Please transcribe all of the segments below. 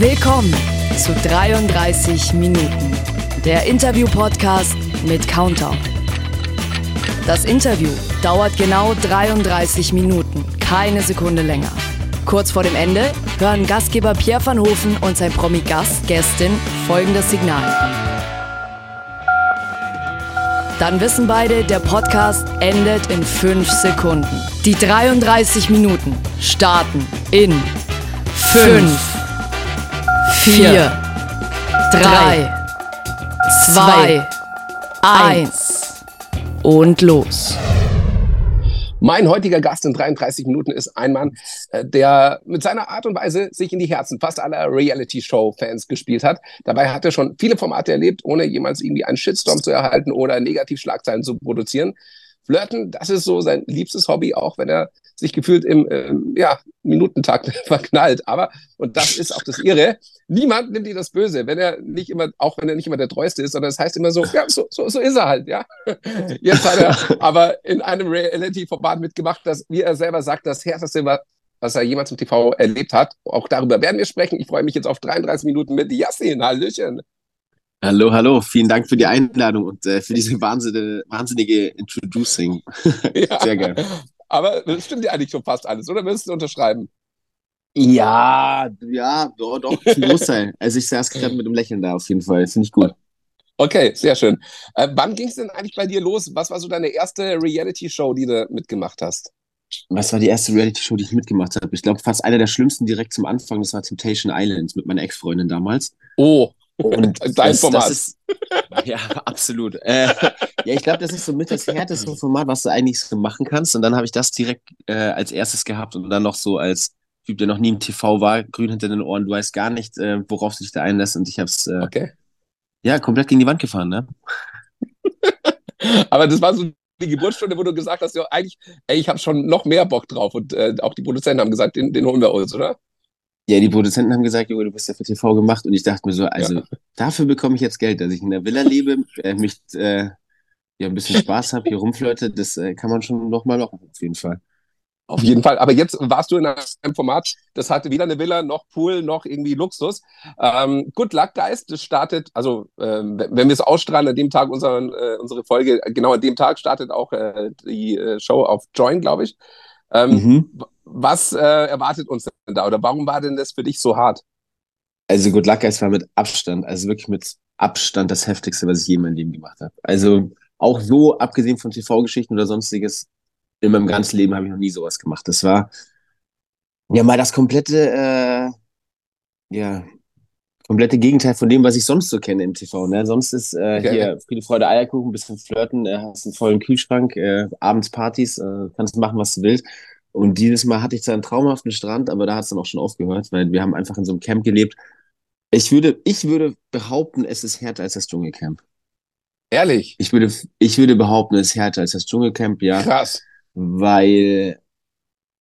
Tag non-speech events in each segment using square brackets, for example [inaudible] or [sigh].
Willkommen zu 33 Minuten, der Interview-Podcast mit Countdown. Das Interview dauert genau 33 Minuten, keine Sekunde länger. Kurz vor dem Ende hören Gastgeber Pierre van Hofen und sein Promi-Gast, Gästin, folgendes Signal. Dann wissen beide, der Podcast endet in 5 Sekunden. Die 33 Minuten starten in 5, 4, 3, 2, 1 und los. Mein heutiger Gast in 33 Minuten ist ein Mann, äh, der mit seiner Art und Weise sich in die Herzen fast aller Reality-Show-Fans gespielt hat. Dabei hat er schon viele Formate erlebt, ohne jemals irgendwie einen Shitstorm zu erhalten oder Negativschlagzeilen zu produzieren. Flirten, das ist so sein liebstes Hobby, auch wenn er sich gefühlt im ähm, ja, Minutentakt [laughs] verknallt. Aber, und das ist auch das Ihre, niemand nimmt ihm das Böse, wenn er nicht immer, auch wenn er nicht immer der Treueste ist, sondern es das heißt immer so, ja, so, so, so ist er halt, ja. [laughs] Jetzt hat er aber in einem Reality-Format mitgemacht, das, wie er selber sagt, das härteste war, was er jemals im TV erlebt hat. Auch darüber werden wir sprechen. Ich freue mich jetzt auf 33 Minuten mit Yassin. Hallöchen. Hallo, hallo. Vielen Dank für die Einladung und äh, für diese wahnsinnige, wahnsinnige Introducing. [laughs] Ja. Sehr gerne. Aber das stimmt ja eigentlich schon fast alles, oder würdest du unterschreiben? Ja, ja, doch, doch, zum Großteil. [laughs] also ich saß gerade mit einem Lächeln da auf jeden Fall. Finde ich gut. Okay, sehr schön. Äh, wann ging es denn eigentlich bei dir los? Was war so deine erste Reality-Show, die du mitgemacht hast? Was war die erste Reality-Show, die ich mitgemacht habe? Ich glaube, fast einer der schlimmsten direkt zum Anfang, das war Temptation Island mit meiner Ex-Freundin damals. Oh, und [laughs] dein das, Format. Das ist, ja, absolut. Äh, ja, ich glaube, das ist so mit das härteste Format, was du eigentlich so machen kannst. Und dann habe ich das direkt äh, als erstes gehabt und dann noch so als Typ, der noch nie im TV war, grün hinter den Ohren. Du weißt gar nicht, äh, worauf du dich da einlässt. Und ich habe es äh, okay. ja komplett gegen die Wand gefahren. Ne? [laughs] Aber das war so die Geburtsstunde, wo du gesagt hast, ja, eigentlich, ey, ich habe schon noch mehr Bock drauf. Und äh, auch die Produzenten haben gesagt, den, den holen wir uns, oder? Ja, die Produzenten haben gesagt, Junge, du bist ja für TV gemacht. Und ich dachte mir so, also ja. dafür bekomme ich jetzt Geld, dass ich in der Villa lebe, äh, mich äh, ja ein bisschen Spaß habe, hier rumflirte. Das äh, kann man schon nochmal machen, auf jeden Fall. Auf jeden Fall. Aber jetzt warst du in einem Format, das hatte weder eine Villa, noch Pool, noch irgendwie Luxus. Ähm, Good Luck Geist, das startet, also ähm, wenn wir es ausstrahlen, an dem Tag unseren, äh, unsere Folge, genau an dem Tag startet auch äh, die äh, Show auf Join, glaube ich. Ähm, mhm. Was äh, erwartet uns denn da oder warum war denn das für dich so hart? Also Good Luck Guys war mit Abstand, also wirklich mit Abstand das heftigste, was ich je in meinem Leben gemacht habe. Also auch so, abgesehen von TV-Geschichten oder sonstiges, in meinem ganzen Leben habe ich noch nie sowas gemacht. Das war ja mal das komplette, äh, ja, komplette Gegenteil von dem, was ich sonst so kenne im TV. Ne? Sonst ist äh, okay. hier Friede, Freude, Eierkuchen, bisschen flirten, äh, hast einen vollen Kühlschrank, äh, abends Partys, äh, kannst machen, was du willst. Und dieses Mal hatte ich zwar einen traumhaften Strand, aber da hat es dann auch schon aufgehört, weil wir haben einfach in so einem Camp gelebt. Ich würde, ich würde behaupten, es ist härter als das Dschungelcamp. Ehrlich? Ich würde, ich würde behaupten, es ist härter als das Dschungelcamp, ja. Krass. Weil,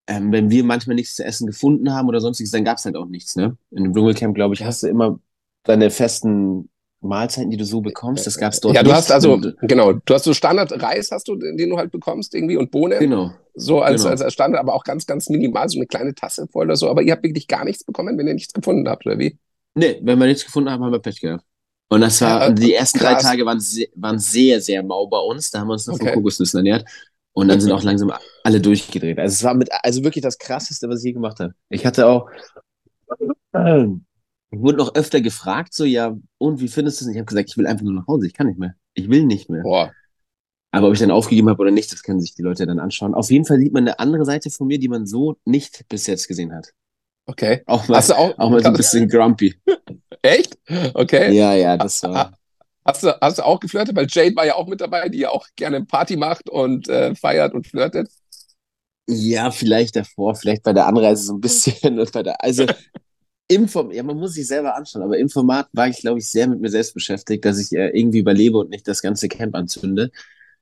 ähm, wenn wir manchmal nichts zu essen gefunden haben oder sonstiges, dann gab es halt auch nichts, ne? In dem Dschungelcamp, glaube ich, hast du immer deine festen Mahlzeiten, die du so bekommst, das gab es dort Ja, du nicht. hast also, genau, du hast so Standard-Reis, hast du, den du halt bekommst irgendwie und Bohnen. Genau. So als, genau. als Standard, aber auch ganz, ganz minimal, so eine kleine Tasse voll oder so. Aber ihr habt wirklich gar nichts bekommen, wenn ihr nichts gefunden habt, oder wie? Nee, wenn wir nichts gefunden haben, haben wir Pech gehabt. Und das war, ja, die ersten krass. drei Tage waren, sehr, waren sehr, sehr mau bei uns. Da haben wir uns noch okay. von Kokosnüssen ernährt. Und dann sind auch langsam alle durchgedreht. Also es war mit, also wirklich das krasseste, was ich je gemacht habe. Ich hatte auch, ich wurde noch öfter gefragt, so, ja, und wie findest du es? Ich habe gesagt, ich will einfach nur nach Hause, ich kann nicht mehr. Ich will nicht mehr. Boah. Aber ob ich dann aufgegeben habe oder nicht, das können sich die Leute dann anschauen. Auf jeden Fall sieht man eine andere Seite von mir, die man so nicht bis jetzt gesehen hat. Okay. Auch mal, auch, auch mal so ein [laughs] bisschen grumpy. Echt? Okay. Ja, ja, das war. Hast du, hast du auch geflirtet? Weil Jade war ja auch mit dabei, die ja auch gerne Party macht und äh, feiert und flirtet. Ja, vielleicht davor, vielleicht bei der Anreise so ein bisschen. Und bei der, also im Format, ja, man muss sich selber anschauen, aber im Format war ich, glaube ich, sehr mit mir selbst beschäftigt, dass ich äh, irgendwie überlebe und nicht das ganze Camp anzünde.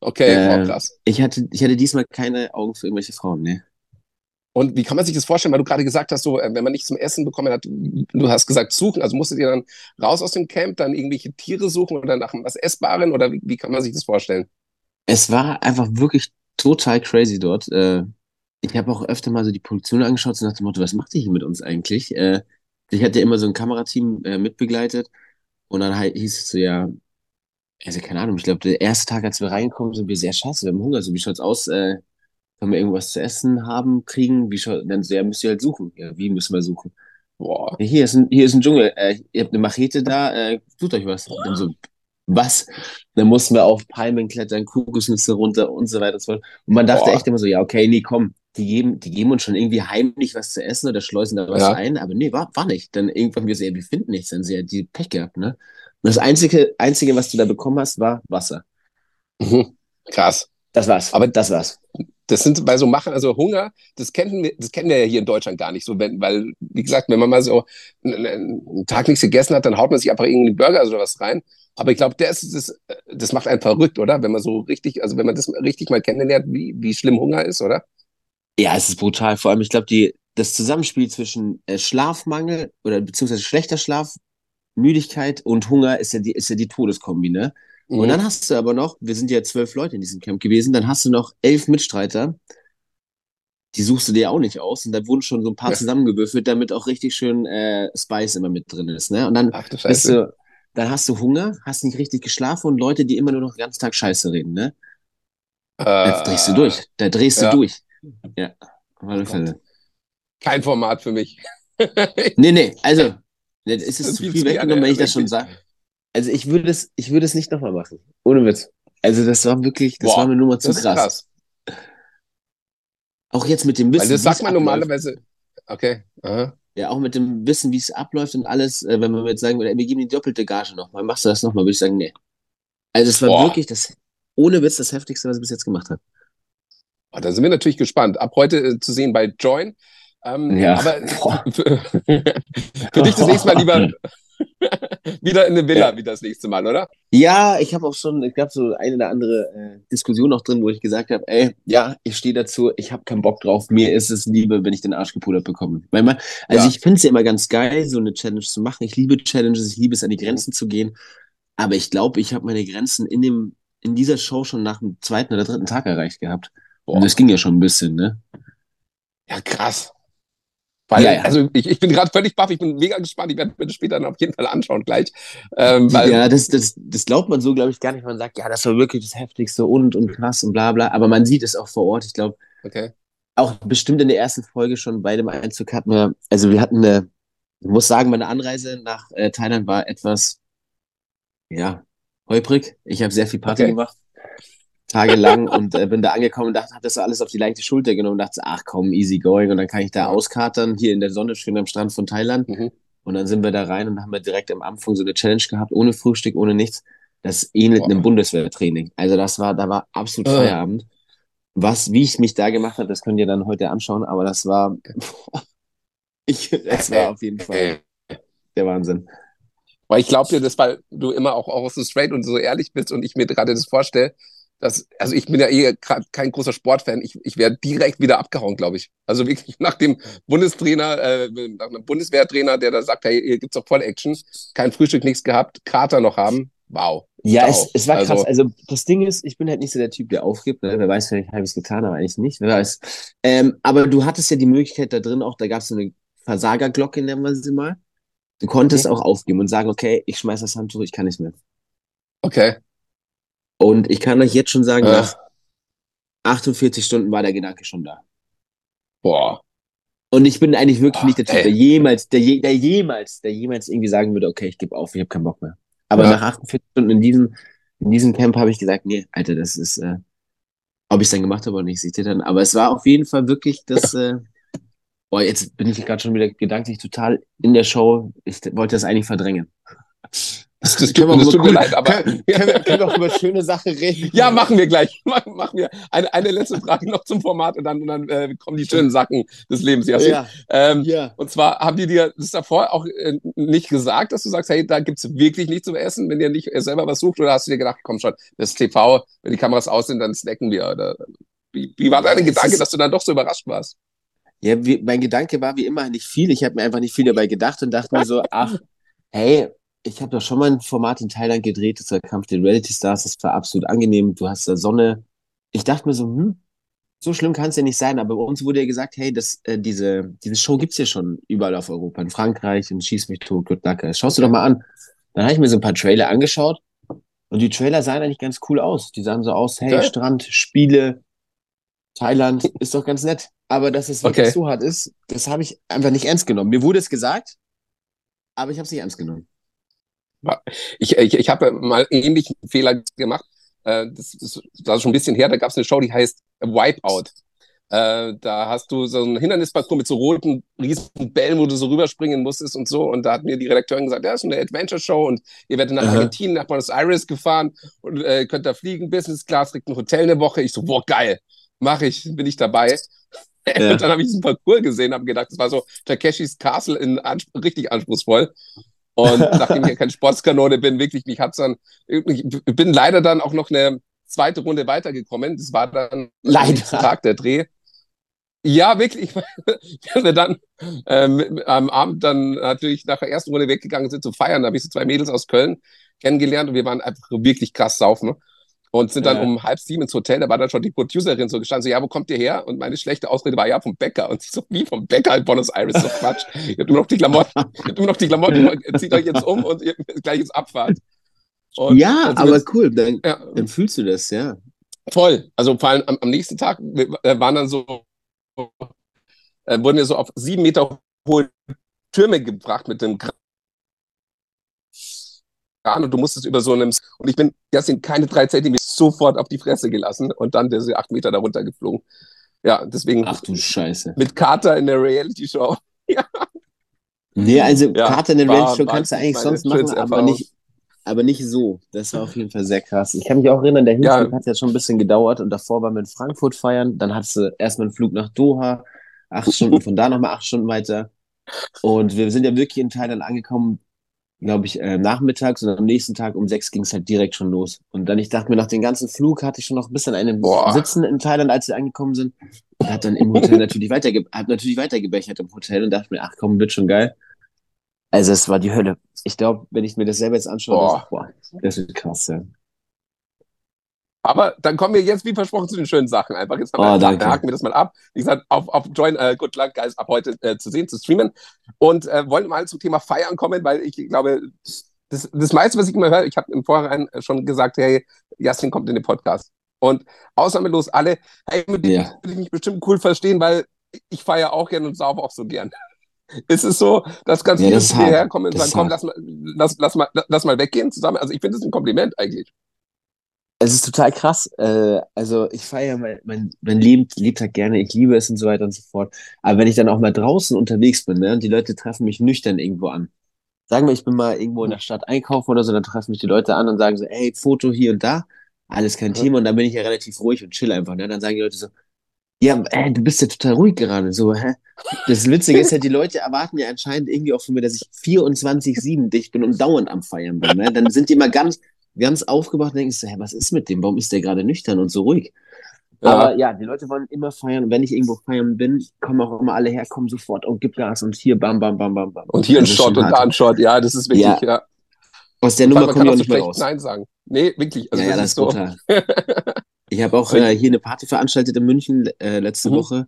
Okay, äh, krass. Ich hatte, ich hatte diesmal keine Augen für irgendwelche Frauen, ne. Und wie kann man sich das vorstellen, weil du gerade gesagt hast, so, äh, wenn man nichts zum Essen bekommen hat, du hast gesagt, suchen, also musstet ihr dann raus aus dem Camp, dann irgendwelche Tiere suchen oder nach was Essbaren oder wie, wie kann man sich das vorstellen? Es war einfach wirklich total crazy dort. Äh, ich habe auch öfter mal so die Produktion angeschaut und nach dem Motto, was macht ihr hier mit uns eigentlich? Äh, ich hatte immer so ein Kamerateam mitbegleitet und dann hieß es so, ja, also keine Ahnung, ich glaube, der erste Tag, als wir reingekommen sind, wir sehr scheiße, wir haben Hunger, so wie schaut's aus, können wir irgendwas zu essen haben, kriegen, wie schaut, dann so, ja, müsst ihr halt suchen. Ja, wie müssen wir suchen? Boah. Hier ist ein, hier ist ein Dschungel, äh, ihr habt eine Machete da, äh, tut euch was. Und dann so, was? Dann mussten wir auf Palmen klettern, Kokosnüsse runter und so weiter und so fort. Und man dachte Boah. echt immer so, ja, okay, nee, komm, die geben, die geben uns schon irgendwie heimlich was zu essen oder schleusen da was ja. ein, aber nee, war, war nicht. Dann irgendwann wir so, ja, wir finden nichts, dann sie ja die Pech gehabt, ne? Und das einzige, einzige, was du da bekommen hast, war Wasser. Mhm. Krass. Das war's. Aber das war's. Das sind bei so Machen, also Hunger, das kennen wir, das kennen wir ja hier in Deutschland gar nicht so, wenn, weil, wie gesagt, wenn man mal so einen, einen Tag nichts gegessen hat, dann haut man sich einfach irgendwie einen Burger oder was rein. Aber ich glaube, das, das, das macht einen verrückt, oder? Wenn man so richtig, also wenn man das richtig mal kennenlernt, wie, wie schlimm Hunger ist, oder? Ja, es ist brutal. Vor allem, ich glaube, die, das Zusammenspiel zwischen äh, Schlafmangel oder beziehungsweise schlechter Schlaf, Müdigkeit und Hunger ist ja die, ist ja die Todeskombi, ne? Mhm. Und dann hast du aber noch, wir sind ja zwölf Leute in diesem Camp gewesen, dann hast du noch elf Mitstreiter. Die suchst du dir auch nicht aus. Und da wurden schon so ein paar ja. zusammengewürfelt, damit auch richtig schön äh, Spice immer mit drin ist. Ne? Und dann Ach, bist du, dann hast du Hunger, hast nicht richtig geschlafen und Leute, die immer nur noch den ganzen Tag Scheiße reden, ne? Äh, da drehst du durch. Da drehst ja. du durch. Ja, auf alle Fälle. Kein Format für mich. nee, nee, also, es ist das zu viel weggenommen, wenn ich das schon sage. Also ich würde es, ich würde es nicht nochmal machen. Ohne Witz. Also das war wirklich, das Boah, war mir nur mal zu krass. krass. Auch jetzt mit dem Wissen. Weil das sagt man normalerweise. Okay. Aha. Ja, auch mit dem Wissen, wie es abläuft und alles, äh, wenn man jetzt sagen würde, wir geben die doppelte Gage nochmal, machst du das nochmal, würde ich sagen, nee. Also es war Boah. wirklich das, ohne Witz, das Heftigste, was ich bis jetzt gemacht habe. Oh, da sind wir natürlich gespannt. Ab heute äh, zu sehen bei Join. Ähm, ja. Aber [laughs] für, [laughs] für, dich das nächste Mal lieber [laughs] [laughs] wieder in eine Villa ja. wie das nächste Mal, oder? Ja, ich habe auch schon, es gab so eine oder andere äh, Diskussion noch drin, wo ich gesagt habe, ey, ja, ich stehe dazu, ich habe keinen Bock drauf, mir ist es Liebe, wenn ich den Arsch gepudert bekomme. Weil man, also ja. ich finde es ja immer ganz geil, so eine Challenge zu machen. Ich liebe Challenges, ich liebe es, an die Grenzen zu gehen. Aber ich glaube, ich habe meine Grenzen in dem, in dieser Show schon nach dem zweiten oder dritten Tag erreicht gehabt. Boah. Und das ging ja schon ein bisschen, ne? Ja, krass. Weil, ja, ja. also ich, ich bin gerade völlig baff, ich bin mega gespannt, ich werde mir das später dann auf jeden Fall anschauen gleich. Ähm, weil, ja, das, das, das glaubt man so, glaube ich, gar nicht. Man sagt, ja, das war wirklich das Heftigste und und krass und bla bla. Aber man sieht es auch vor Ort. Ich glaube, okay. auch bestimmt in der ersten Folge schon bei dem Einzug hatten wir, also wir hatten eine, ich muss sagen, meine Anreise nach äh, Thailand war etwas, ja, holprig. Ich habe sehr viel Party okay. gemacht tagelang [laughs] und äh, bin da angekommen und dachte, hab das alles auf die leichte Schulter genommen und dachte, ach komm, easy going und dann kann ich da auskatern, hier in der Sonne, schön am Strand von Thailand. Mhm. Und dann sind wir da rein und haben wir direkt am Anfang so eine Challenge gehabt, ohne Frühstück, ohne nichts. Das ähnelt Boah. einem Bundeswehrtraining. Also das war, da war absolut äh. Feierabend. Was, wie ich mich da gemacht habe, das könnt ihr dann heute anschauen, aber das war, [laughs] ich, es war auf jeden Fall der Wahnsinn. Weil ich glaube dir, dass weil du immer auch, auch so straight und so ehrlich bist und ich mir gerade das vorstelle, das, also ich bin ja eh kein großer Sportfan. Ich, ich wäre direkt wieder abgehauen, glaube ich. Also wirklich [laughs] nach dem Bundestrainer, äh, nach einem Bundeswehrtrainer, der da sagt, hey, hier gibt's doch voll Action, kein Frühstück, nichts gehabt, Kater noch haben. Wow. Ja, es, es war krass. Also, also das Ding ist, ich bin halt nicht so der Typ, der aufgibt. Ne? Wer weiß, vielleicht habe ich es getan, aber eigentlich nicht. Wer weiß. Ähm, aber du hattest ja die Möglichkeit da drin auch, da gab es so eine Versagerglocke, nennen wir sie mal. Du konntest okay. auch aufgeben und sagen, okay, ich schmeiß das Handtuch, ich kann nicht mehr. Okay. Und ich kann euch jetzt schon sagen, ja. nach 48 Stunden war der Gedanke schon da. Boah. Und ich bin eigentlich wirklich Boah, nicht der Typ, der jemals, der, der jemals, der jemals irgendwie sagen würde, okay, ich gebe auf, ich habe keinen Bock mehr. Aber ja. nach 48 Stunden in diesem, in diesem Camp habe ich gesagt, nee, Alter, das ist, äh, ob ich es dann gemacht habe oder nicht, seht ihr dann. Aber es war auf jeden Fall wirklich das, äh, boah, jetzt bin ich gerade schon wieder gedanklich total in der Show. Ich wollte das eigentlich verdrängen. Das, das, tut, das tut mir leid, aber. Können, [laughs] können, wir, können wir auch über schöne Sachen reden? Ja, machen wir gleich. [laughs] Machen, machen wir. Eine, eine letzte Frage noch zum Format und dann, und dann äh, kommen die schönen Sachen des Lebens. Ja, ähm, ja. Und zwar haben die dir das davor auch äh, nicht gesagt, dass du sagst, hey, da gibt's wirklich nichts zum Essen, wenn ihr nicht selber was sucht? Oder hast du dir gedacht, komm schon, das ist TV, wenn die Kameras aus sind, dann snacken wir? Oder wie, wie war dein Gedanke, dass du dann doch so überrascht warst? Ja, wie, mein Gedanke war wie immer nicht viel. Ich habe mir einfach nicht viel dabei gedacht und dachte mir so, ach, hey, ich habe doch schon mal ein Format in Thailand gedreht, das war Kampf der Reality Stars, das war absolut angenehm. Du hast da Sonne. Ich dachte mir so, hm, so schlimm kann es ja nicht sein, aber bei uns wurde ja gesagt, hey, das, äh, diese, diese Show gibt's ja schon überall auf Europa, in Frankreich, in Schieß mich tot, Good Luck. Schaust du doch mal an. Dann habe ich mir so ein paar Trailer angeschaut und die Trailer sahen eigentlich ganz cool aus. Die sahen so aus, hey, okay. Strand, Spiele, Thailand, ist doch ganz nett. Aber dass es wirklich okay. so hart ist, das habe ich einfach nicht ernst genommen. Mir wurde es gesagt, aber ich habe es nicht ernst genommen. Ich, ich, ich habe mal ähnlichen Fehler gemacht. Äh, das, das, das ist schon ein bisschen her. Da gab es eine Show, die heißt Wipeout. Äh, da hast du so einen Hindernisparcours mit so roten, riesigen Bällen, wo du so rüberspringen musstest und so. Und da hat mir die Redakteurin gesagt, ja, das ist eine Adventure-Show und ihr werdet nach Aha. Argentinien, nach Buenos Aires gefahren und äh, könnt da fliegen, Business Class, kriegt ein Hotel eine Woche. Ich so, boah, geil, mache ich, bin ich dabei. [laughs] Ja. Und dann habe ich diesen Parcours gesehen, habe gedacht, das war so Takeshis Castle in Ansp richtig anspruchsvoll. Und [laughs] nachdem ich ja kein Sportskanone bin, wirklich nicht, hab's dann, ich bin leider dann auch noch eine zweite Runde weitergekommen. Das war dann leider Tag der Dreh. Ja, wirklich. [laughs] Wir dann ähm, am Abend dann natürlich nach der ersten Runde weggegangen sind zu feiern. Da habe ich so zwei Mädels aus Köln kennengelernt und wir waren einfach wirklich krass saufen und sind dann ja. um halb sieben ins Hotel. Da war dann schon die Producerin so gestanden, so, ja, wo kommt ihr her? Und meine schlechte Ausrede war, ja, vom Bäcker. Und sie so, wie vom Bäcker in Buenos Aires? So Quatsch. Ihr habt nur noch die Klamotten, ihr habt nur noch die Klamotten, zieht euch jetzt um und ihr gleich ins Abfahrt. Und ja, aber jetzt, cool, dann, ja. dann, fühlst du das, ja. Voll. Also vor allem am, am nächsten Tag wir waren dann so, äh, wurden wir so auf sieben Meter hohe Türme gebracht mit dem Kran und du musstest über so einem, und ich bin, das sind keine drei Zentimeter, sofort auf die Fresse gelassen und dann diese acht Meter darunter geflogen. Ja, deswegen. Ach du Scheiße. Mit Carter in der Reality-Show. [laughs] ja. Nee, also ja, Carter in der Reality-Show kannst du eigentlich sonst machen, aber nicht, aber nicht so. Das war auf jeden Fall sehr krass. Ich kann mich auch erinnern, der Hinflug ja. hat ja schon ein bisschen gedauert und davor waren wir in Frankfurt feiern. Dann hattest du erstmal einen Flug nach Doha, acht Stunden, [laughs] von da nochmal acht Stunden weiter. Und wir sind ja wirklich in Thailand angekommen, glaube ich, äh, nachmittags und am nächsten Tag um sechs ging es halt direkt schon los. Und dann, ich dachte mir, nach dem ganzen Flug hatte ich schon noch ein bisschen einen Boah. Sitzen in Thailand, als wir angekommen sind. Und hat dann im Hotel [laughs] natürlich, weiterge hat natürlich weitergebechert im Hotel und dachte mir, ach komm, wird schon geil. Also es war die Hölle. Ich glaube, wenn ich mir das selber jetzt anschaue, boah. Das, boah, das wird krass, ja. Aber dann kommen wir jetzt, wie versprochen, zu den schönen Sachen. Einfach jetzt haben oh, wir, haken wir das mal ab. Wie gesagt, auf, auf Join uh, Good Luck Guys ab heute äh, zu sehen, zu streamen. Und äh, wollen mal zum Thema Feiern kommen, weil ich glaube, das, das meiste, was ich immer höre, ich habe im Vorhinein schon gesagt, hey, Jasmin kommt in den Podcast. Und ausnahmelos alle, hey, mit dem ja. würde ich mich bestimmt cool verstehen, weil ich feiere auch gern und saufe auch so gern. [laughs] Ist es so, dass ganz ja, viele hierher kommen und sagen, komm, lass mal, lass, lass, mal, lass mal weggehen zusammen? Also ich finde das ein Kompliment eigentlich. Es ist total krass. Äh, also ich feiere mein, mein, mein Leben, lebt halt gerne, ich liebe es und so weiter und so fort. Aber wenn ich dann auch mal draußen unterwegs bin, ne, und die Leute treffen mich nüchtern irgendwo an. Sagen wir, ich bin mal irgendwo in der Stadt einkaufen oder so, dann treffen mich die Leute an und sagen so, ey, Foto hier und da, alles kein Thema. Und dann bin ich ja relativ ruhig und chill einfach. Ne? Dann sagen die Leute so, ja, ey, du bist ja total ruhig gerade. So, hä? Das Witzige ist ja, die Leute erwarten ja anscheinend irgendwie auch von mir, dass ich 24-7 dicht bin und dauernd am Feiern bin. Ne? Dann sind die mal ganz, ganz aufgewacht und denken so, hä, was ist mit dem? Warum ist der gerade nüchtern und so ruhig? Ja. Aber ja, die Leute wollen immer feiern. Und wenn ich irgendwo feiern bin, kommen auch immer alle her, kommen sofort und gib Gas und hier bam, bam, bam, bam, bam. Und hier ein Shot und da ein Shot. Ja, das ist wirklich, ja. ja. Aus der Nummer kommen wir auch nicht mehr raus. Nein sagen. Nee, wirklich. Also ja, das, das ist so. [laughs] ich habe auch äh, hier eine Party veranstaltet in München äh, letzte mhm. Woche.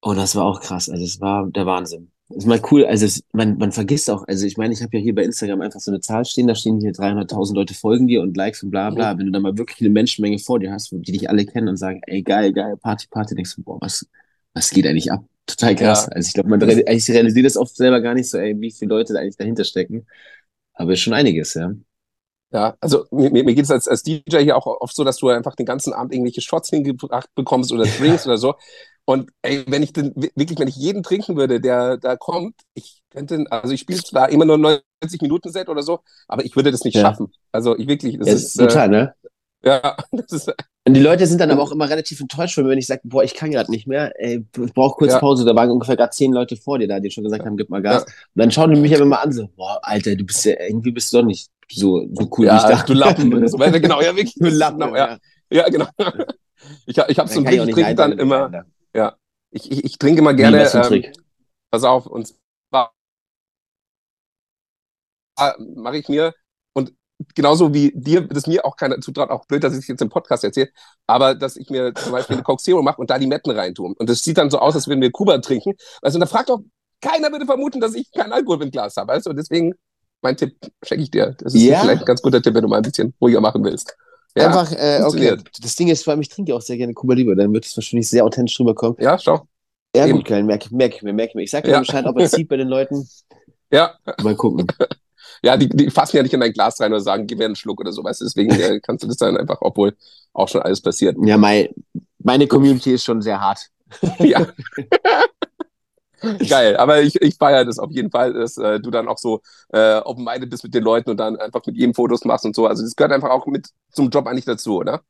Und das war auch krass. Also es war der Wahnsinn. Das ist mal cool, also es, man, man vergisst auch, also ich meine, ich habe ja hier bei Instagram einfach so eine Zahl stehen, da stehen hier 300.000 Leute folgen dir und Likes und bla bla. Mhm. Wenn du da mal wirklich eine Menschenmenge vor dir hast, die dich alle kennen und sagen, ey geil, geil, Party, Party, denkst du, boah, was, was geht eigentlich ab? Total krass. Ja. Also ich glaube, man ich realisiert das oft selber gar nicht so, ey, wie viele Leute da eigentlich dahinter stecken. Aber ist schon einiges, ja. Ja, also mir, mir geht es als, als DJ hier auch oft so, dass du einfach den ganzen Abend irgendwelche Shots hingebracht bekommst oder [laughs] Drinks oder so. Und ey, wenn ich denn wirklich, wenn ich jeden trinken würde, der da kommt, ich könnte, also ich spiele zwar immer nur 90 Minuten Set oder so, aber ich würde das nicht ja. schaffen. Also ich wirklich, das ja, ist total, äh, ne? Ja, [laughs] das ist. Und die Leute sind dann aber auch immer relativ enttäuscht, wenn ich sage, boah, ich kann gerade nicht mehr, ey, ich brauche kurz ja. Pause. Da waren ungefähr gerade zehn Leute vor dir da, die schon gesagt haben, gib mal Gas. Und dann schauen die mich aber mal an, so, boah, Alter, du bist ja, irgendwie bist du doch nicht so, so cool ja, wie ich dachte. du Lappen. so, [laughs] genau, ja, wirklich. Du Lappen, genau, ja. ja. genau. [laughs] Ich, ich habe so einen Trick, ich trinke dann immer, ja, ich, ich, ich trinke immer gerne, ähm, pass auf, und zwar mache ich mir, und genauso wie dir, das mir auch keiner zutraut, auch blöd, dass ich es jetzt im Podcast erzähle, aber dass ich mir zum Beispiel eine Coke Zero mache und da die Metten reintue. Und das sieht dann so aus, als würden wir Kuba trinken. Also, und da fragt doch, keiner würde vermuten, dass ich keinen Alkohol im Glas habe. Also, deswegen, mein Tipp schenke ich dir. Das ist Ja. vielleicht ein ganz guter Tipp, wenn du mal ein bisschen ruhiger machen willst. Ja, Einfach, äh, okay. Das Ding ist, vor allem, ich trinke auch sehr gerne Cuba Libre, dann wird es wahrscheinlich sehr authentisch rüberkommen. Ja, schau. Ja, Eben. gut, Köln, merke merk ich mir, merke ich mir. Ich sag dir Ja. Bescheid, ob er zieht bei den Leuten. [laughs] Ja, Mal gucken. [laughs] ja, die, die fassen ja nicht in dein Glas rein oder sagen, gib mir einen Schluck oder so, weißt du, deswegen äh, [laughs] kannst du das dann einfach, obwohl auch schon alles passiert. Ja, mein, meine Community ist schon sehr hart. Ja. [laughs] Geil, aber ich, ich feiere das auf jeden Fall, dass äh, du dann auch so äh, open-minded bist mit den Leuten und dann einfach mit jedem Fotos machst und so. Also das gehört einfach auch mit zum Job eigentlich dazu, oder?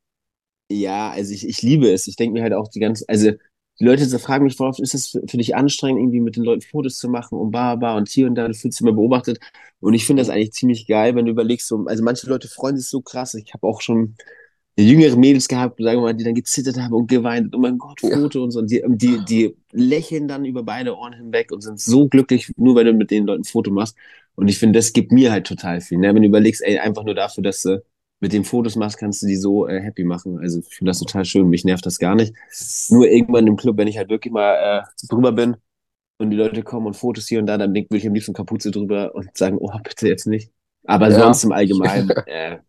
Ja, also ich, ich liebe es. Ich denke mir halt auch die ganze, also die Leute so fragen mich vorauf, ist es für, für dich anstrengend, irgendwie mit den Leuten Fotos zu machen und bar, bar und hier und da, du fühlst dich immer beobachtet. Und ich finde das eigentlich ziemlich geil, wenn du überlegst, so, also manche Leute freuen sich so krass. Ich habe auch schon jüngere Mädels gehabt, sagen wir mal, die dann gezittert haben und geweint, oh mein Gott, Ja. Foto und so. Und die, die, die lächeln dann über beide Ohren hinweg und sind so glücklich, nur weil du mit den Leuten ein Foto machst. Und ich finde, das gibt mir halt total viel. Ne? Wenn du überlegst, ey, einfach nur dafür, dass du mit den Fotos machst, kannst du die so äh, happy machen. Also ich finde das total schön. Mich nervt das gar nicht. Nur irgendwann im Club, wenn ich halt wirklich mal äh, drüber bin und die Leute kommen und Fotos hier und da, dann will ich am liebsten Kapuze drüber und sagen, oh, bitte jetzt nicht. Aber Ja. sonst im Allgemeinen, [laughs] äh,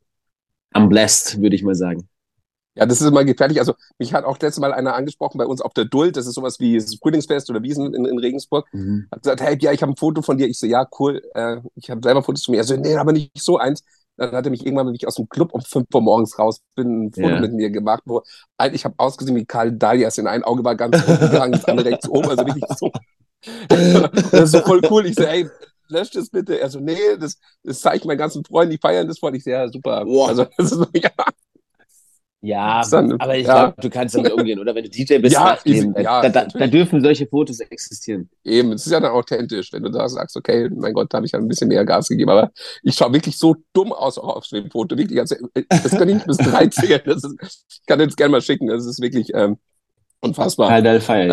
I'm blessed, würde ich mal sagen. Ja, das ist immer gefährlich. Also mich hat auch letztes Mal einer angesprochen bei uns auf der Duld, das ist sowas wie das Frühlingsfest oder Wiesen in, in Regensburg. Hat gesagt, hey, ja, ich habe ein Foto von dir. Ich so, ja, cool, äh, ich habe selber Fotos von mir. Er so, nee, aber nicht so eins. Dann hat er mich irgendwann, wenn ich aus dem Club um 5 Uhr morgens raus bin, ein Foto Ja. mit mir gemacht, wo Alter, ich habe ausgesehen wie Karl Dalias. In ein Auge war ganz unten gegangen, [laughs] das andere rechts oben, also richtig so. [laughs] das ist so voll cool. Ich so, ey, lösch das bitte. Er so, nee, das, das zeige ich meinen ganzen Freunden, die feiern das voll. Ich so, ja, super. Boah. Also, das ist, ja, Ja, dann- aber ich ja. glaube, du kannst damit umgehen, oder? Wenn du DJ bist, Ja, Nachtleben, ja, da, da, da dürfen solche Fotos existieren. Eben, es ist ja dann authentisch, wenn du da sagst, okay, mein Gott, da habe ich ja ein bisschen mehr Gas gegeben, aber ich schaue wirklich so dumm aus auf dem Foto, wirklich, also, das kann ich nicht bis drei [laughs] zählen, das ist, ich kann dir das gerne mal schicken, das ist wirklich ähm, unfassbar. Dahl feier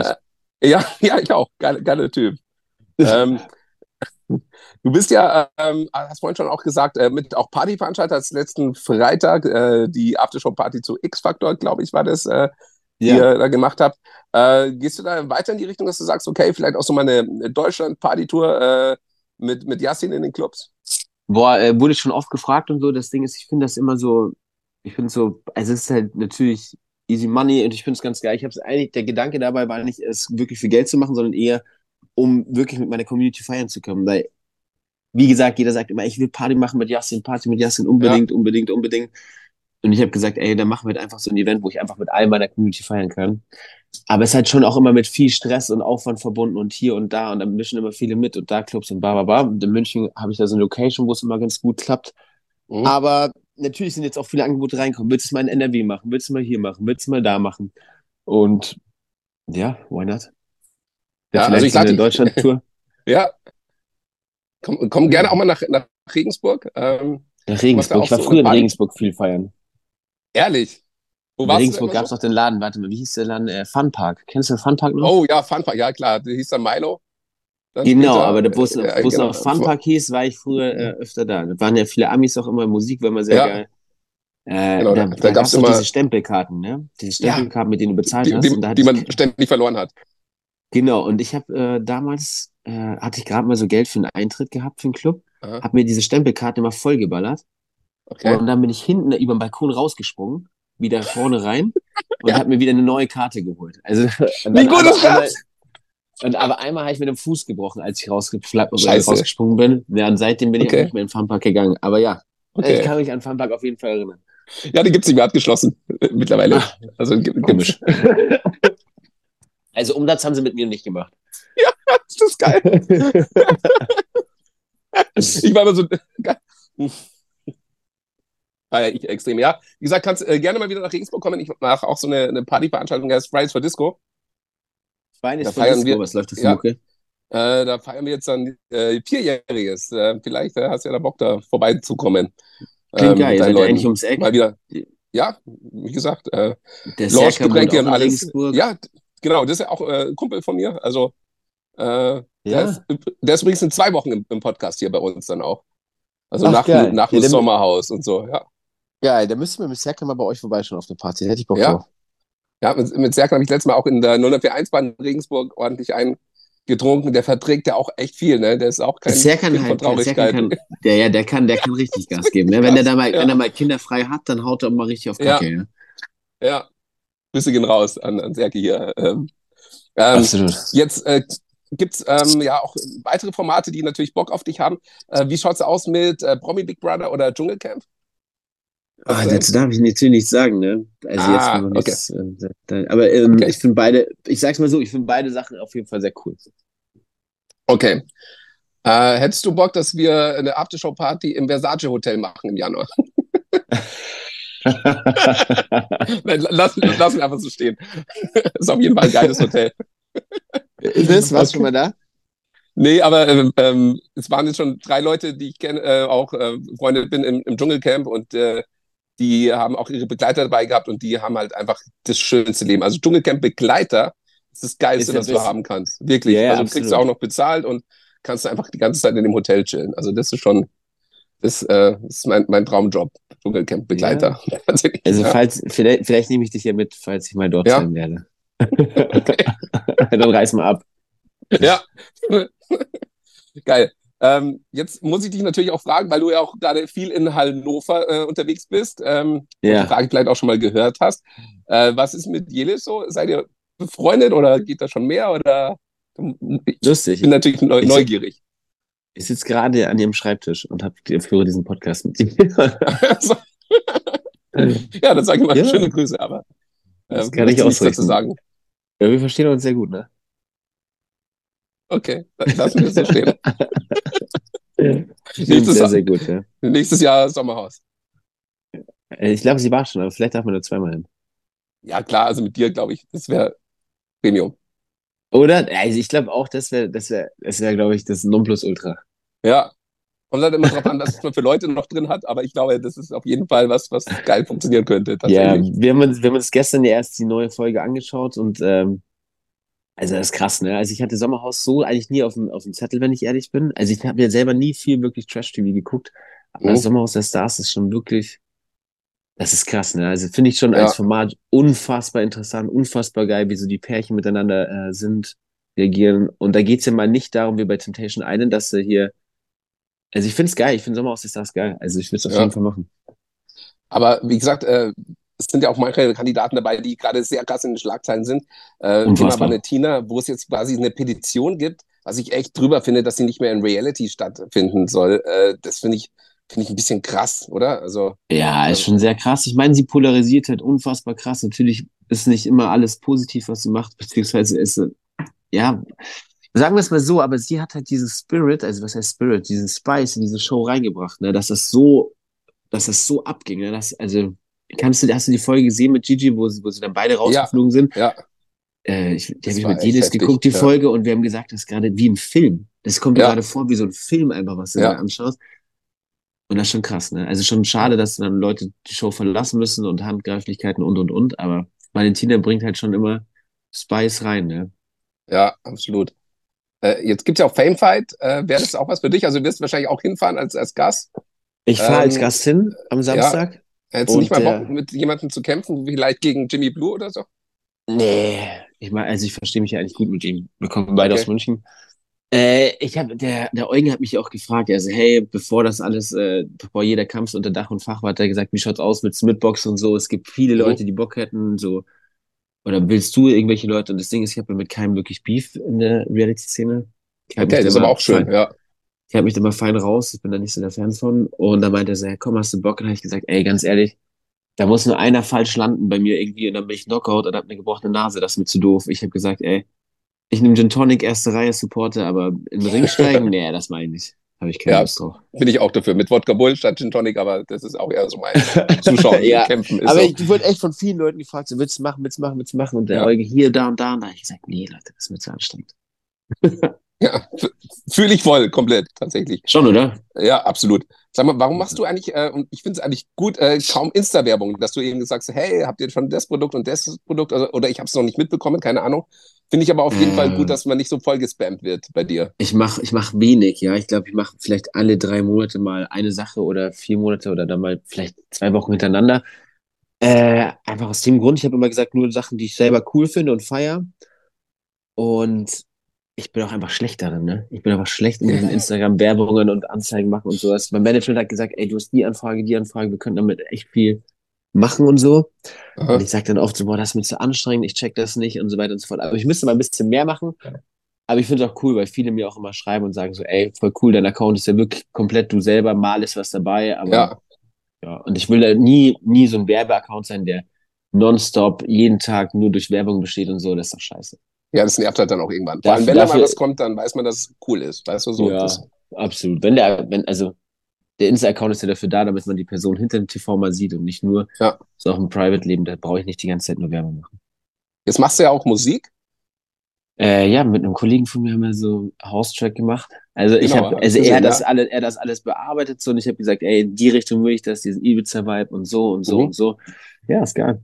ich. Ja, [laughs] ja, ich auch, geiler, geiler Typ. [laughs] ähm, du bist ja, ähm, hast vorhin schon auch gesagt, äh, mit auch Partyveranstalter, als letzten Freitag äh, die Aftershow-Party zu X-Factor, glaube ich, war das, äh, die Ja. ihr da gemacht habt. Äh, gehst du da weiter in die Richtung, dass du sagst, okay, vielleicht auch so mal eine Deutschland-Party-Tour äh, mit, mit Yassin in den Clubs? Boah, äh, wurde ich schon oft gefragt und so. Das Ding ist, ich finde das immer so, ich finde so, also es ist halt natürlich easy money und ich finde es ganz geil. Ich habe es eigentlich, der Gedanke dabei war nicht, es wirklich für Geld zu machen, sondern eher, um wirklich mit meiner Community feiern zu können. Weil, wie gesagt, jeder sagt immer, ich will Party machen mit Yassin, Party mit Yassin, unbedingt, unbedingt, unbedingt. Und ich habe gesagt, ey, dann machen wir einfach so ein Event, wo ich einfach mit all meiner Community feiern kann. Aber es ist halt schon auch immer mit viel Stress und Aufwand verbunden und hier und da und dann mischen immer viele mit und da Clubs und bla bla bla. Und in München habe ich da so eine Location, wo es immer ganz gut klappt. Mhm. Aber natürlich sind jetzt auch viele Angebote reinkommen. Willst du es mal in NRW machen? Willst du mal hier machen? Willst du mal da machen? Und ja, why not? Ja, also ich lade eine dich- Deutschland-Tour. [laughs] Ja. Komm, komm gerne auch mal nach, nach Regensburg. Ähm, Ja, Machst Regensburg. Ich war so früher in? Regensburg viel feiern. ehrlich. Wo In warst Regensburg gab es noch den Laden, warte mal, wie hieß der Laden? Äh, Funpark. Kennst du den Funpark noch? Oh ja, Funpark, ja klar, der hieß dann Milo. Dann Genau, später, aber wo es äh, genau. noch Funpark hieß, war ich früher äh, öfter da. Da waren ja viele Amis auch immer, Musik war immer sehr Ja. geil. Äh, Genau, da da- da gab es immer- diese Stempelkarten, ne? Diese Ja. Stempelkarten, mit denen du bezahlt Die, hast. die, die man ständig verloren hat. Genau, und ich habe äh, damals, äh, hatte ich gerade mal so Geld für einen Eintritt gehabt für einen Club, Aha, habe mir diese Stempelkarte immer vollgeballert okay. und dann bin ich hinten über den Balkon rausgesprungen, wieder vorne rein [laughs] und Ja. habe mir wieder eine neue Karte geholt. Also, [laughs] Wie gut aber ist einmal, das? und aber einmal habe ich mir den Fuß gebrochen, als ich äh, rausgesprungen bin. Ja, und seitdem bin ich Okay. auch nicht mehr in den Funpark gegangen. Aber ja, ich Okay. kann mich an den Funpark auf jeden Fall erinnern. Ja, die gibt's nicht mehr, hat geschlossen. äh, [laughs] Mittlerweile. Ah, Also Komisch. Also Umsatz haben sie mit mir nicht gemacht. Das ist geil. [laughs] Ich war immer so. geil. Ah, ja, ich extrem, ja. Wie gesagt, kannst äh, gerne mal wieder nach Regensburg kommen. Ich mache auch so eine, eine Partyveranstaltung, die heißt Fridays for Disco. Feines Da feiern Disco, wir- was läuft das für ja. Äh, da feiern wir jetzt dann äh, Vierjähriges. Äh, vielleicht äh, hast du ja da Bock, da vorbeizukommen. Klingt Ähm, geil, seid ihr eigentlich ums Eck? Mal wieder. Ja, wie gesagt, äh, Der Lounge, Serkan wohnt Getränke auch und in alles. Regensburg. Ja, genau, das ist ja auch äh, ein Kumpel von mir. Also, äh, der, Ja. ist, der ist übrigens in zwei Wochen im, im Podcast hier bei uns dann auch. Also Ach, nach, geil. nach Ja, dem dann- Sommerhaus und so, ja. Geil, da müssten wir mit Serkan mal bei euch vorbeischauen auf eine Party. Da hätte ich Bock Ja. drauf. Ja, mit, mit Serkan habe ich letztes Mal auch in der 041-Bahn in Regensburg ordentlich eingetrunken. Der verträgt ja auch echt viel, ne? Der ist auch kein Serkan Kind von halt, der, Serkan Traurigkeit. kann, der, ja, der kann, der kann richtig [laughs] Gas geben. Ne? Wenn der da mal, Ja. wenn er mal Kinder frei hat, dann haut er mal richtig auf Ja. Kacke. Ja. Ja. Grüße gehen raus an, an Serki hier. Ähm, ähm, Absolut. Jetzt äh, gibt's ähm, ja auch weitere Formate, die natürlich Bock auf dich haben. Äh, wie schaut's aus mit äh, Promi Big Brother oder Dschungelcamp? Ah, dazu darf ich natürlich nichts sagen, ne? Also Ah, jetzt noch nichts. ähm, da- Aber ähm, Okay. ich finde beide, ich sag's mal so, ich finde beide Sachen auf jeden Fall sehr cool. Okay. Äh, hättest du Bock, dass wir eine Aftershow-Party im Versace Hotel machen im Januar? [laughs] Lass, lass ihn einfach so stehen. [laughs] ist auf jeden Fall ein geiles Hotel. Ist das? Warst du schon mal da? Nee, aber ähm, ähm, es waren jetzt schon drei Leute, die ich kenne, äh, auch äh, Freunde bin im, im Dschungelcamp und äh, die haben auch ihre Begleiter dabei gehabt und die haben halt einfach das schönste Leben. Also Dschungelcamp-Begleiter ist das Geilste, Ist was du haben kannst. Wirklich. Ja, also du kriegst absolut. du auch noch bezahlt und kannst einfach die ganze Zeit in dem Hotel chillen. Also das ist schon, das, äh, ist mein, mein Traumjob, Dschungelcamp-Begleiter. Tatsächlich, [laughs] Also ja. falls, vielleicht, vielleicht nehme ich dich ja mit, falls ich mal dort Ja. sein werde. [laughs] Dann reiß mal ab. Ja. [laughs] Geil. Ähm, jetzt muss ich dich natürlich auch fragen, weil du ja auch gerade viel in Hannover äh, unterwegs bist ähm, und die Ja. Frage vielleicht auch schon mal gehört hast. Äh, was ist mit Jelis so? Seid ihr befreundet oder geht da schon mehr? Oder ich Lustig. bin natürlich neu, Ich- neugierig. Ich sitze gerade an ihrem Schreibtisch und hab, führe diesen Podcast mit dir. Also, ja, dann sage ich mal Ja. schöne Grüße, aber äh, Das kann ich nichts dazu ausrichten. sagen. Ja, wir verstehen uns sehr gut, ne? Okay, dann lassen wir es so stehen. [laughs] Nächstes, sehr, sehr gut, ja. nächstes Jahr Sommerhaus. Äh, Ich glaube, sie war schon, aber vielleicht darf man nur zweimal hin. Ja, klar, also mit dir, glaube ich, das wäre Premium. Oder? Also ich glaube auch, das wäre, das wäre, das wäre, glaube ich, das Nonplusultra. Ja. Kommt halt immer drauf an, [laughs] was man für Leute noch drin hat, aber ich glaube, das ist auf jeden Fall was, was geil funktionieren könnte, Ja, wir haben uns, wir haben uns gestern ja erst die neue Folge angeschaut und ähm, also das ist krass, ne? Also ich hatte Sommerhaus so eigentlich nie auf dem, auf dem Zettel, wenn ich ehrlich bin. Also ich habe ja selber nie viel wirklich Trash-TV geguckt, aber das Sommerhaus der Stars ist schon wirklich, das ist krass, ne? Also finde ich schon als Ja. Format unfassbar interessant, unfassbar geil, wie so die Pärchen miteinander äh, sind, reagieren. Und da geht's ja mal nicht darum, wie bei Temptation Island, dass sie hier, also ich finde es geil, ich finde Sommerhaus der Stars geil. Also ich würde es auf Ja. jeden Fall machen. Aber wie gesagt, äh, es sind ja auch manche Kandidaten dabei, die gerade sehr krass in den Schlagzeilen sind. Äh, Thema. Valentina, wo es jetzt quasi eine Petition gibt, was ich echt drüber finde, dass sie nicht mehr in Reality stattfinden soll. Äh, das finde ich, finde ich ein bisschen krass, oder? Also, Ja, ist schon sehr krass. Ich meine, sie polarisiert halt unfassbar krass. Natürlich ist nicht immer alles positiv, was sie macht, beziehungsweise ist, ja, sagen wir es mal so, aber sie hat halt diesen Spirit, also was heißt Spirit, diesen Spice in diese Show reingebracht, ne, dass das so, dass das so abging, ne, dass, also, kannst du, hast du die Folge gesehen mit Gigi, wo sie, wo sie dann beide rausgeflogen sind? ja, Äh, ich, die habe ich mit Jedes geguckt, die ja. Folge, und wir haben gesagt, das ist gerade wie im Film. Das kommt Ja. gerade vor wie so ein Film einfach, was du Ja. da anschaust. Und das ist schon krass, ne? Also schon schade, dass dann Leute die Show verlassen müssen und Handgreiflichkeiten und, und, und. Aber Valentina bringt halt schon immer Spice rein, ne? ja, absolut. Äh, jetzt gibt's ja auch Famefight. Äh, Wäre das auch was für dich? Also, du wirst wahrscheinlich auch hinfahren als, als Gast. Ich fahre Ähm, als Gast hin am Samstag. Hättest du nicht mal Bock, mit jemandem zu kämpfen, vielleicht gegen Jimmy Blue oder so? Nee, ich meine, also ich verstehe mich ja eigentlich gut mit ihm. Wir kommen beide Okay. aus München. Äh, ich habe, der, der Eugen hat mich auch gefragt, also hey, bevor das alles, äh, bevor jeder Kampf unter Dach und Fach war, hat er gesagt, wie schaut's aus mit Smithbox und so. Es gibt viele Mhm. Leute, die Bock hätten, so. Oder willst du irgendwelche Leute? Und das Ding ist, ich habe mit keinem wirklich Beef in der Reality-Szene. Okay, da das ist aber auch schön, fein- ja. Ich habe mich da mal fein raus, ich bin da nicht so der Fan von. Und dann meinte er so, ja, komm, hast du Bock? Und dann habe ich gesagt, ey, ganz ehrlich, da muss nur einer falsch landen bei mir irgendwie und dann bin ich Knockout und hab eine gebrochene Nase, das ist mir zu doof. Ich habe gesagt, ey, ich nehme Gin Tonic, erste Reihe Supporter, aber den Ring steigen, [laughs] nee, das meine ich nicht. Habe ich keine Ja. Lust drauf. Bin ich auch dafür. Mit Wodka Bull statt Gin Tonic, aber das ist auch eher so mein [laughs] Zuschauen, ja, kämpfen ist aber so. ich wurde echt von vielen Leuten gefragt, so, willst du machen, willst du machen, willst du machen? Und der Ja. Euge hier, da und da. Und da habe ich gesagt, nee, Leute, das ist mir zu anstrengend. [laughs] Ja, fühle ich voll, komplett, tatsächlich. Schon, oder? Ja, absolut. Sag mal, warum machst du eigentlich, äh, und ich finde es eigentlich gut, äh, kaum Insta-Werbung, dass du eben sagst, hey, habt ihr schon das Produkt und das Produkt, also, oder ich habe es noch nicht mitbekommen, keine Ahnung. Finde ich aber auf jeden äh, Fall gut, dass man nicht so voll gespammt wird bei dir. Ich mache ich mach wenig, ja. Ich glaube, ich mache vielleicht alle drei Monate mal eine Sache oder vier Monate oder dann mal vielleicht zwei Wochen hintereinander. Äh, einfach aus dem Grund, ich habe immer gesagt, nur Sachen, die ich selber cool finde und feier. Und ich bin auch einfach schlecht darin, ne? Ich bin einfach schlecht in diesen [laughs] Instagram-Werbungen und Anzeigen machen und sowas. Mein Management hat gesagt, ey, du hast die Anfrage, die Anfrage, wir können damit echt viel machen und so. Aha. Und ich sage dann oft so, boah, das ist mir zu anstrengend, ich check das nicht und so weiter und so fort. Aber ich müsste mal ein bisschen mehr machen. Aber ich finde es auch cool, weil viele mir auch immer schreiben und sagen so, ey, voll cool, dein Account ist ja wirklich komplett du selber, mal ist was dabei, aber ja. ja. Und ich will da nie, nie so ein Werbeaccount sein, der nonstop jeden Tag nur durch Werbung besteht und so, das ist doch scheiße. Ja, das nervt halt dann auch irgendwann. Vor allem, wenn da mal was kommt, dann weiß man, dass es cool ist. Weißt du, so. Ja, absolut. Wenn der, wenn, also, der Insta-Account ist ja dafür da, damit man die Person hinter dem TV mal sieht und nicht nur ja. so auch im Private-Leben. Da brauche ich nicht die ganze Zeit nur Werbung machen. Jetzt machst du ja auch Musik. Äh, ja, mit einem Kollegen von mir haben wir so House-Track gemacht. Also ich genau, habe, also er hat das alles, er das alles bearbeitet so und ich habe gesagt, ey, in die Richtung will ich das, diesen Ibiza-Vibe und so und so mhm. und so. Ja, ist geil.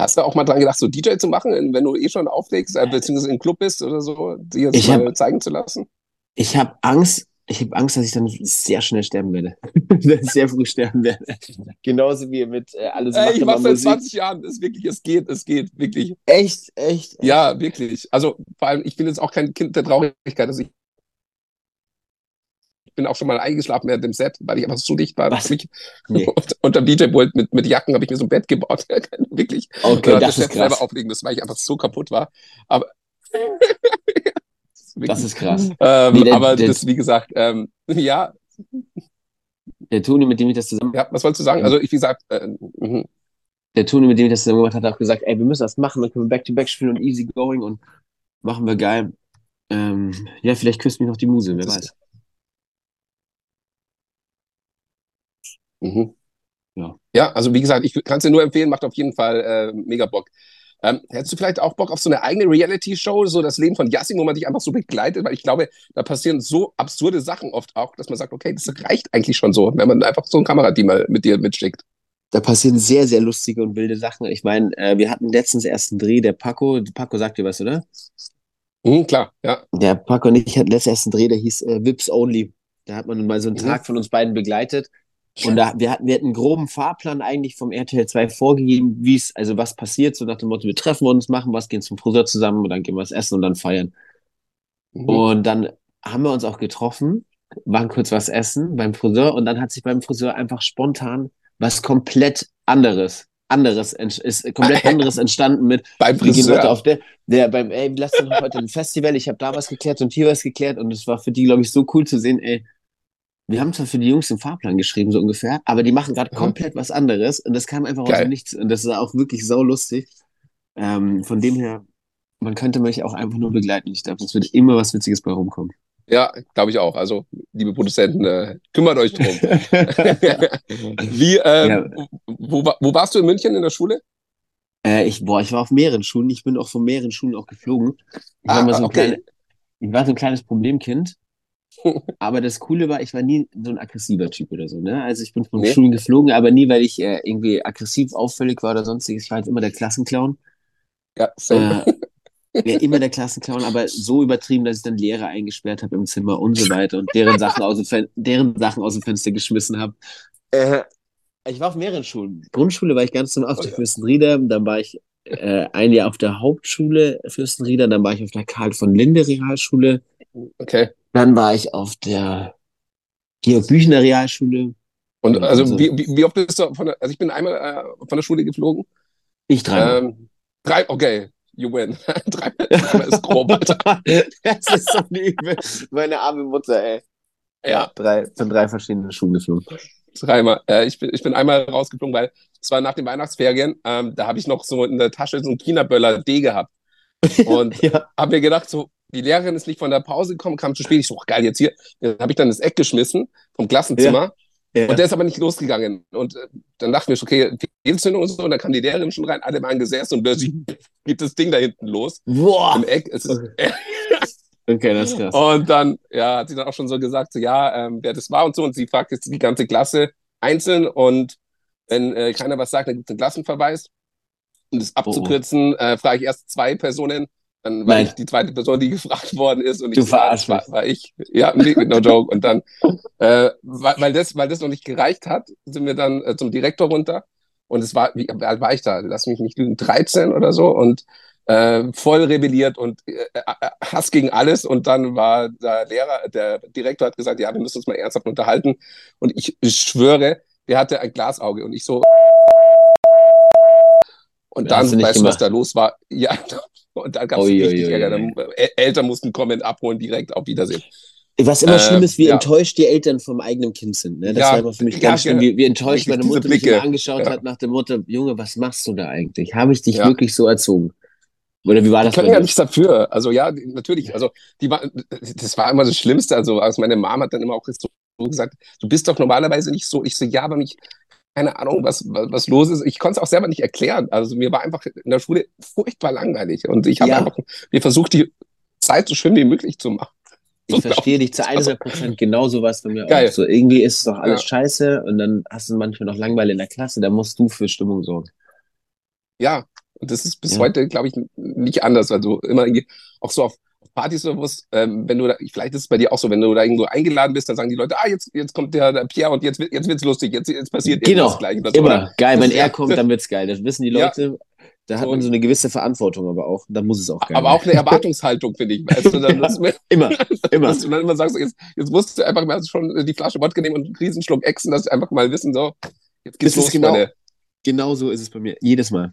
Hast du auch mal dran gedacht, so DJ zu machen, wenn du eh schon auflegst, äh, beziehungsweise im Club bist oder so, dir das mal hab, zeigen zu lassen? Ich habe Angst, ich habe Angst, dass ich dann sehr schnell sterben werde. [laughs] sehr früh sterben werde. Genauso wie mit äh, alles Ey, Ich mache seit 20 Jahren. Es wirklich, es geht, es geht, wirklich. Echt, echt, echt. Ja, wirklich. Also vor allem, ich bin jetzt auch kein Kind der Traurigkeit, dass ich bin auch schon mal eingeschlafen während dem Set, weil ich einfach so dicht war. Was? Mich, nee. [laughs] und, unter DJ-Pult mit, mit Jacken habe ich mir so ein Bett gebaut. [laughs] Wirklich. Okay, das, das ist krass. selber auflegen müssen, weil ich einfach so kaputt war. Aber das ist krass. Ähm, nee, der, aber der, das, wie gesagt, ähm, ja. Der Toni, mit dem ich das zusammen. Ja, was wolltest du sagen? Also, ich, wie gesagt, äh, mhm. der Toni, mit dem ich das zusammen gemacht habe, hat auch gesagt, ey, wir müssen das machen, dann können wir Back-to-Back -back spielen und easy going und machen wir geil. Ähm, ja, vielleicht küsst mich noch die Muse, wer das weiß. Mhm. Ja. ja, also wie gesagt, ich kann es dir nur empfehlen, macht auf jeden Fall äh, mega Bock. Ähm, hättest du vielleicht auch Bock auf so eine eigene Reality-Show, so das Leben von Yassin, wo man dich einfach so begleitet? Weil ich glaube, da passieren so absurde Sachen oft auch, dass man sagt, okay, das reicht eigentlich schon so, wenn man einfach so ein Kamerateam mal mit dir mitschickt. Da passieren sehr, sehr lustige und wilde Sachen. Ich meine, äh, wir hatten letztens erst einen Dreh, der Paco, Paco sagt dir was, oder? Mhm, klar, ja. Der Paco und ich hatten letztens erst einen Dreh, der hieß äh, Vips Only. Da hat man mal so einen mhm. Tag von uns beiden begleitet. Und da, wir hatten, wir hatten einen groben Fahrplan eigentlich vom RTL 2 vorgegeben, wie es, also was passiert, so nach dem Motto, wir treffen uns, machen was, gehen zum Friseur zusammen und dann gehen wir was essen und dann feiern. Mhm. Und dann haben wir uns auch getroffen, waren kurz was essen beim Friseur und dann hat sich beim Friseur einfach spontan was komplett anderes, anderes, ist komplett [laughs] anderes entstanden mit beim Friseur. auf der, der beim, ey, lass uns heute ein Festival, ich habe da was geklärt und hier was geklärt und es war für die, glaube ich, so cool zu sehen, ey, wir haben zwar für die Jungs den Fahrplan geschrieben, so ungefähr, aber die machen gerade komplett was anderes und das kam einfach Geil. aus dem Nichts und das ist auch wirklich sau lustig. Ähm, von dem her, man könnte mich auch einfach nur begleiten. Ich glaube, es wird immer was Witziges bei rumkommen. Ja, glaube ich auch. Also, liebe Produzenten, äh, kümmert euch drum. [laughs] Wie, ähm, ja. wo, wo warst du in München in der Schule? Äh, ich, boah, ich war auf mehreren Schulen. Ich bin auch von mehreren Schulen auch geflogen. Ich, ah, war, so okay. kleine, ich war so ein kleines Problemkind. [laughs] aber das Coole war, ich war nie so ein aggressiver Typ oder so. Ne? Also ich bin von nee. Schulen geflogen, aber nie, weil ich äh, irgendwie aggressiv auffällig war oder sonstiges. Ich war halt immer der Klassenclown. Ja, same. Äh, [laughs] ja, immer der Klassenclown, aber so übertrieben, dass ich dann Lehrer eingesperrt habe im Zimmer und so weiter und deren Sachen aus dem, deren Sachen aus dem Fenster geschmissen habe. Äh, ich war auf mehreren Schulen. Grundschule war ich ganz normal auf der Fürstenrieder, dann war ich äh, ein Jahr auf der Hauptschule Fürstenrieder, dann war ich auf der Karl von Linde Realschule. Okay. Dann war ich auf der Georg Büchner Realschule. Und also, also wie, wie, oft bist du von der, also ich bin einmal äh, von der Schule geflogen. Ich dreimal. Ähm, drei, okay, you win. [laughs] dreimal, dreimal ist grob, Alter. [laughs] das ist so übel. Meine arme Mutter, ey. Ja. Drei, von drei verschiedenen Schulen geflogen. Dreimal. Äh, ich, bin, ich bin einmal rausgeflogen, weil es war nach den Weihnachtsferien. Ähm, da habe ich noch so in der Tasche so einen China-Böller D gehabt. [laughs] Und ja. habe mir gedacht, so, die Lehrerin ist nicht von der Pause gekommen, kam zu spät. Ich so, ach, geil, jetzt hier. Dann habe ich dann das Eck geschmissen vom Klassenzimmer. Ja. Ja. Und der ist aber nicht losgegangen. Und äh, dann dachten wir, okay, Fehlzündung und so. Und dann kam die Lehrerin schon rein, alle waren gesessen und plötzlich [laughs] geht das Ding da hinten los. Boah. Im Eck. Es ist, okay. [laughs] okay, das ist krass. Und dann, ja, hat sie dann auch schon so gesagt, so, ja, ähm, wer das war und so. Und sie fragt jetzt die ganze Klasse einzeln. Und wenn äh, keiner was sagt, dann gibt es einen Klassenverweis. Um das abzukürzen, oh, oh. Äh, frage ich erst zwei Personen, Dann war Nein. ich die zweite Person, die [laughs] gefragt worden ist. Und du ich verarschst war, war ich. Ja, no joke. Und dann, [laughs] äh, weil, das, weil das noch nicht gereicht hat, sind wir dann äh, zum Direktor runter. Und es war, wie alt war ich da? Lass mich nicht lügen, 13 oder so. Und äh, voll rebelliert und äh, äh, Hass gegen alles. Und dann war der Lehrer, der Direktor hat gesagt, ja, wir müssen uns mal ernsthaft unterhalten. Und ich, schwöre, der hatte ein Glasauge. Und ich so, und dann, weißt du, was da los war? [laughs] Ja, und dann gab es richtig Ärger. Oi. Eltern mussten kommen, abholen, direkt auf Wiedersehen. Was immer äh, schlimm ist, wie ja. enttäuscht die Eltern vom eigenen Kind sind. Ne? Das ja, war einfach für mich ganz schlimm, wie, wie enttäuscht meine Mutter mich immer angeschaut ja. hat nach der Mutter, Junge, was machst du da eigentlich? Habe ich dich wirklich so erzogen? Oder wie war das? Ich kann ja nichts dafür. Also ja, natürlich. Also die war, das war immer das Schlimmste. Also, also meine Mama hat dann immer auch so gesagt, du bist doch normalerweise nicht so. Ich so, ja, aber mich, keine Ahnung, was, was, los ist. Ich konnte es auch selber nicht erklären. Also mir war einfach in der Schule furchtbar langweilig. Und ich habe ja. einfach mir versucht, die Zeit so schön wie möglich zu machen. Ich verstehe dich zu 100 Prozent genauso was bei mir Geil. auch. So irgendwie ist es doch alles ja. scheiße und dann hast du manchmal noch Langeweile in der Klasse, da musst du für Stimmung sorgen. Ja, und das ist bis ja. heute, glaube ich, nicht anders. Also immer auch so auf Partys oder was, ähm, wenn du da, vielleicht ist es bei dir auch so, wenn du da irgendwo eingeladen bist, dann sagen die Leute, ah, jetzt, jetzt kommt der, der Pierre und jetzt, jetzt wird's lustig, jetzt, jetzt passiert genau. irgendwas Gleiches. Immer. Oder? Geil, wenn er kommt, dann wird's geil. Das wissen die Leute. Ja. Da hat man so eine gewisse Verantwortung, aber auch, da muss es auch geil Aber auch eine Erwartungshaltung, finde ich. Weißt du, dann, [laughs] ja, immer, [laughs] immer. Dass du dann immer sagst, jetzt, jetzt musst du einfach mal schon die Flasche Wodka nehmen und einen Riesenschluck Exen, dass sie einfach mal wissen, so, jetzt geht's das los, genau, genau so ist es bei mir. Jedes Mal.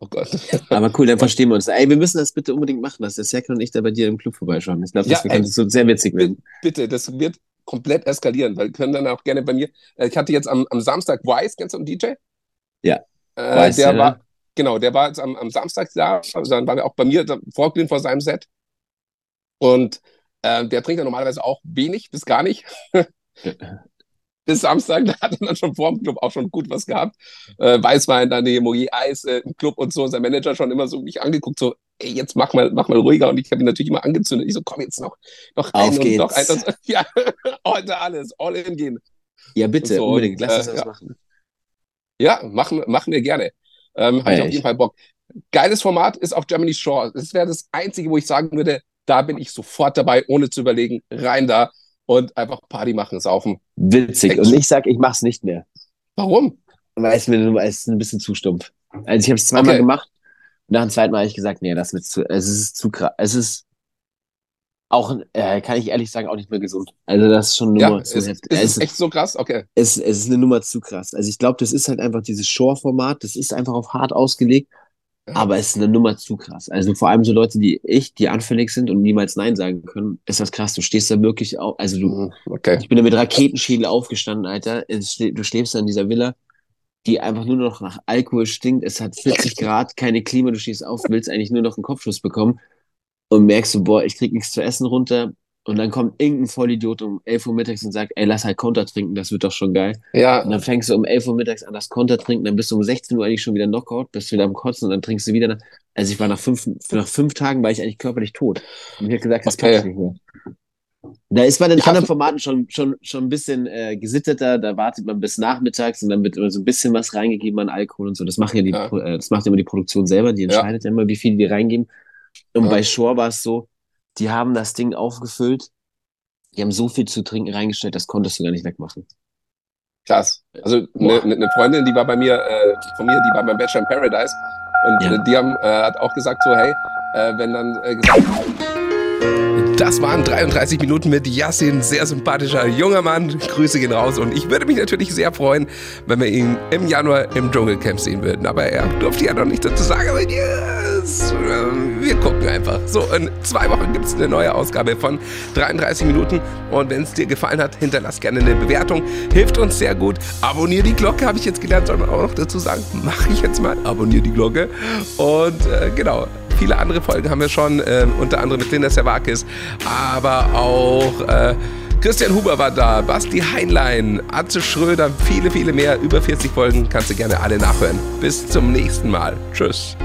Oh Gott. [laughs] Aber cool, dann verstehen wir uns. Ey, wir müssen das bitte unbedingt machen, dass der Serkan und ich da bei dir im Club vorbeischauen. Ich glaube, das ja, wird so sehr witzig werden. Bitte, das wird komplett eskalieren, weil wir können dann auch gerne bei mir. Äh, ich hatte jetzt am, am Samstag Wise, kennst du einen DJ? Ja. Äh, Weiss, der ja. war, genau, der war jetzt am, am Samstag da, also dann war er auch bei mir vorglühen vor seinem Set. Und äh, der trinkt ja normalerweise auch wenig bis gar nicht. [laughs] bis Samstag, da hat er dann schon vor dem Club auch schon gut was gehabt. Äh, Weißwein, dann die Moje Eis äh, im Club und so. Sein Manager schon immer so mich angeguckt, so, ey, jetzt mach mal, mach mal ruhiger. Und ich habe ihn natürlich immer angezündet. Ich so, komm jetzt noch, noch ein und noch ein. Und, [laughs] ja, heute alles, all in gehen. Ja, bitte, so, unbedingt, lass uns äh, das ja. machen. Ja, machen, machen wir gerne. Ähm, Habe ich auf jeden Fall Bock. Geiles Format ist auch Germany Shore. Das wäre das Einzige, wo ich sagen würde, da bin ich sofort dabei, ohne zu überlegen, rein da und einfach Party machen, saufen. Witzig. Und ich sag, ich mach's nicht mehr. Warum? Weil es mir es ein bisschen zu stumpf. Also ich habe es zweimal okay. gemacht und nach dem zweiten Mal habe ich gesagt, nee, das wird zu, es ist zu krass. Es ist auch, äh, kann ich ehrlich sagen, auch nicht mehr gesund. Also das ist schon eine Nummer ja, zu ist, heftig. Ist es echt so krass? Okay. Es, es ist eine Nummer zu krass. Also ich glaube, das ist halt einfach dieses Shore-Format, das ist einfach auf hart ausgelegt. Aber es ist eine Nummer zu krass. Also vor allem so Leute, die ich, die anfällig sind und niemals Nein sagen können, ist das krass. Du stehst da wirklich auf. Also du, mhm, okay. ich bin da mit Raketenschädel aufgestanden, Alter. Du schläfst da in dieser Villa, die einfach nur noch nach Alkohol stinkt. Es hat 40 Grad, keine Klima, du stehst auf, willst eigentlich nur noch einen Kopfschuss bekommen und merkst du, boah, ich krieg nichts zu essen runter. Und dann kommt irgendein Vollidiot um 11 Uhr mittags und sagt, ey, lass halt Konter trinken, das wird doch schon geil. Ja. Und dann fängst du um 11 Uhr mittags an, das Konter trinken, dann bist du um 16 Uhr eigentlich schon wieder Knockout, bist wieder am Kotzen und dann trinkst du wieder. Also ich war nach fünf, nach fünf Tagen war ich eigentlich körperlich tot. Und ich habe gesagt, das okay. kann ich nicht mehr. Da ist man in ich anderen Formaten schon, schon, schon ein bisschen äh, gesitteter, da wartet man bis nachmittags und dann wird immer so ein bisschen was reingegeben an Alkohol und so. Das macht ja, die, ja. Äh, das macht immer die Produktion selber, die entscheidet ja, immer, wie viel die reingeben. Und ja. bei Shore war es so, die haben das Ding aufgefüllt die haben so viel zu trinken reingestellt, das konntest du gar nicht wegmachen. Krass. Also eine ne, ne Freundin, die war bei mir, äh, von mir, die war beim Bachelor in Paradise und ja. äh, die haben äh, hat auch gesagt so, hey, äh, wenn dann äh, gesagt das waren 33 Minuten mit Yassin, sehr sympathischer junger Mann. Grüße gehen raus und ich würde mich natürlich sehr freuen, wenn wir ihn im Januar im Dschungelcamp sehen würden. Aber er durfte ja noch nicht dazu sagen, aber yes, wir gucken einfach. So, in zwei Wochen gibt es eine neue Ausgabe von 33 Minuten und wenn es dir gefallen hat, hinterlass gerne eine Bewertung. Hilft uns sehr gut. Abonnier die Glocke, habe ich jetzt gelernt, soll man auch noch dazu sagen. [laughs] Mache ich jetzt mal. Abonnier die Glocke. Und äh, genau, Viele andere Folgen haben wir schon, äh, unter anderem mit Linda Servakis, aber auch äh, Christian Huber war da, Basti Heinlein, Atze Schröder, viele, viele mehr. Über 40 Folgen kannst du gerne alle nachhören. Bis zum nächsten Mal. Tschüss.